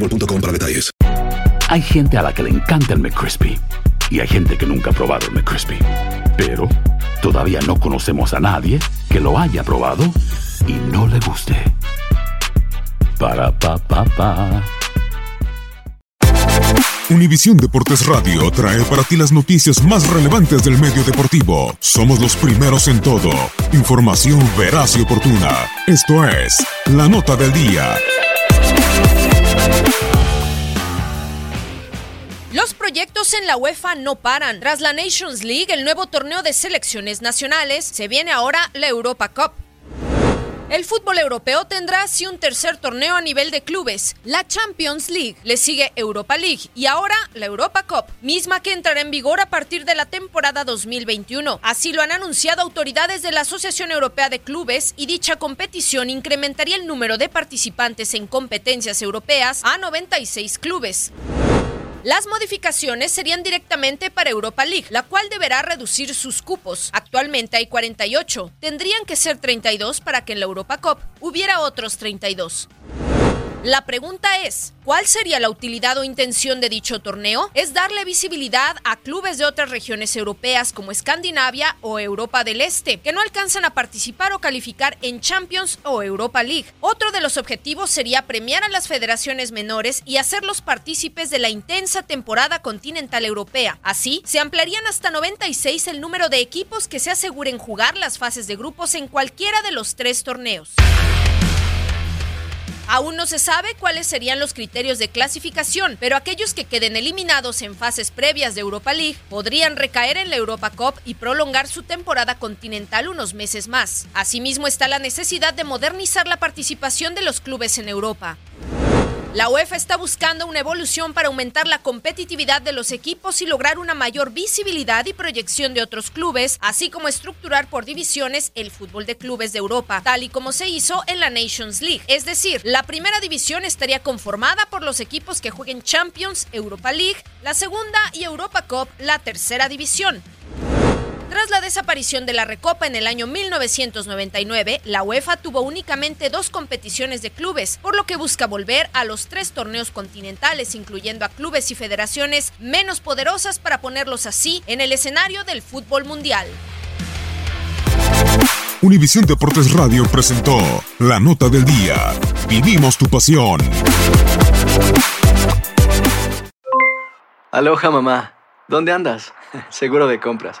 boostmobile.com para detalles. Hay gente a la que le encanta el McCrispy y hay gente que nunca ha probado el McCrispy. Pero todavía no conocemos a nadie que lo haya probado y no le guste. Para pa pa pa. Univisión Deportes Radio trae para ti las noticias más relevantes del medio deportivo. Somos los primeros en todo. Información veraz y oportuna. Esto es La Nota del Día. Proyectos en la UEFA no paran. Tras la Nations League, el nuevo torneo de selecciones nacionales, se viene ahora la Europa Cup. El fútbol europeo tendrá así un tercer torneo a nivel de clubes, la Champions League, le sigue Europa League y ahora la Europa Cup, misma que entrará en vigor a partir de la temporada 2021. Así lo han anunciado autoridades de la Asociación Europea de Clubes y dicha competición incrementaría el número de participantes en competencias europeas a 96 clubes. Las modificaciones serían directamente para Europa League, la cual deberá reducir sus cupos. Actualmente hay 48, tendrían que ser 32 para que en la Europa Cup hubiera otros 32. La pregunta es, ¿cuál sería la utilidad o intención de dicho torneo? Es darle visibilidad a clubes de otras regiones europeas como Escandinavia o Europa del Este, que no alcanzan a participar o calificar en Champions o Europa League. Otro de los objetivos sería premiar a las federaciones menores y hacerlos partícipes de la intensa temporada continental europea. Así, se ampliarían hasta 96 el número de equipos que se aseguren jugar las fases de grupos en cualquiera de los tres torneos. Aún no se sabe cuáles serían los criterios de clasificación, pero aquellos que queden eliminados en fases previas de Europa League podrían recaer en la Europa Cup y prolongar su temporada continental unos meses más. Asimismo está la necesidad de modernizar la participación de los clubes en Europa. La UEFA está buscando una evolución para aumentar la competitividad de los equipos y lograr una mayor visibilidad y proyección de otros clubes, así como estructurar por divisiones el fútbol de clubes de Europa, tal y como se hizo en la Nations League. Es decir, la primera división estaría conformada por los equipos que jueguen Champions, Europa League, la segunda y Europa Cup, la tercera división. Tras la desaparición de la Recopa en el año 1999, la UEFA tuvo únicamente dos competiciones de clubes, por lo que busca volver a los tres torneos continentales, incluyendo a clubes y federaciones menos poderosas para ponerlos así en el escenario del fútbol mundial. Univisión Deportes Radio presentó La Nota del Día. Vivimos tu pasión. Aloha mamá, ¿dónde andas? Seguro de compras.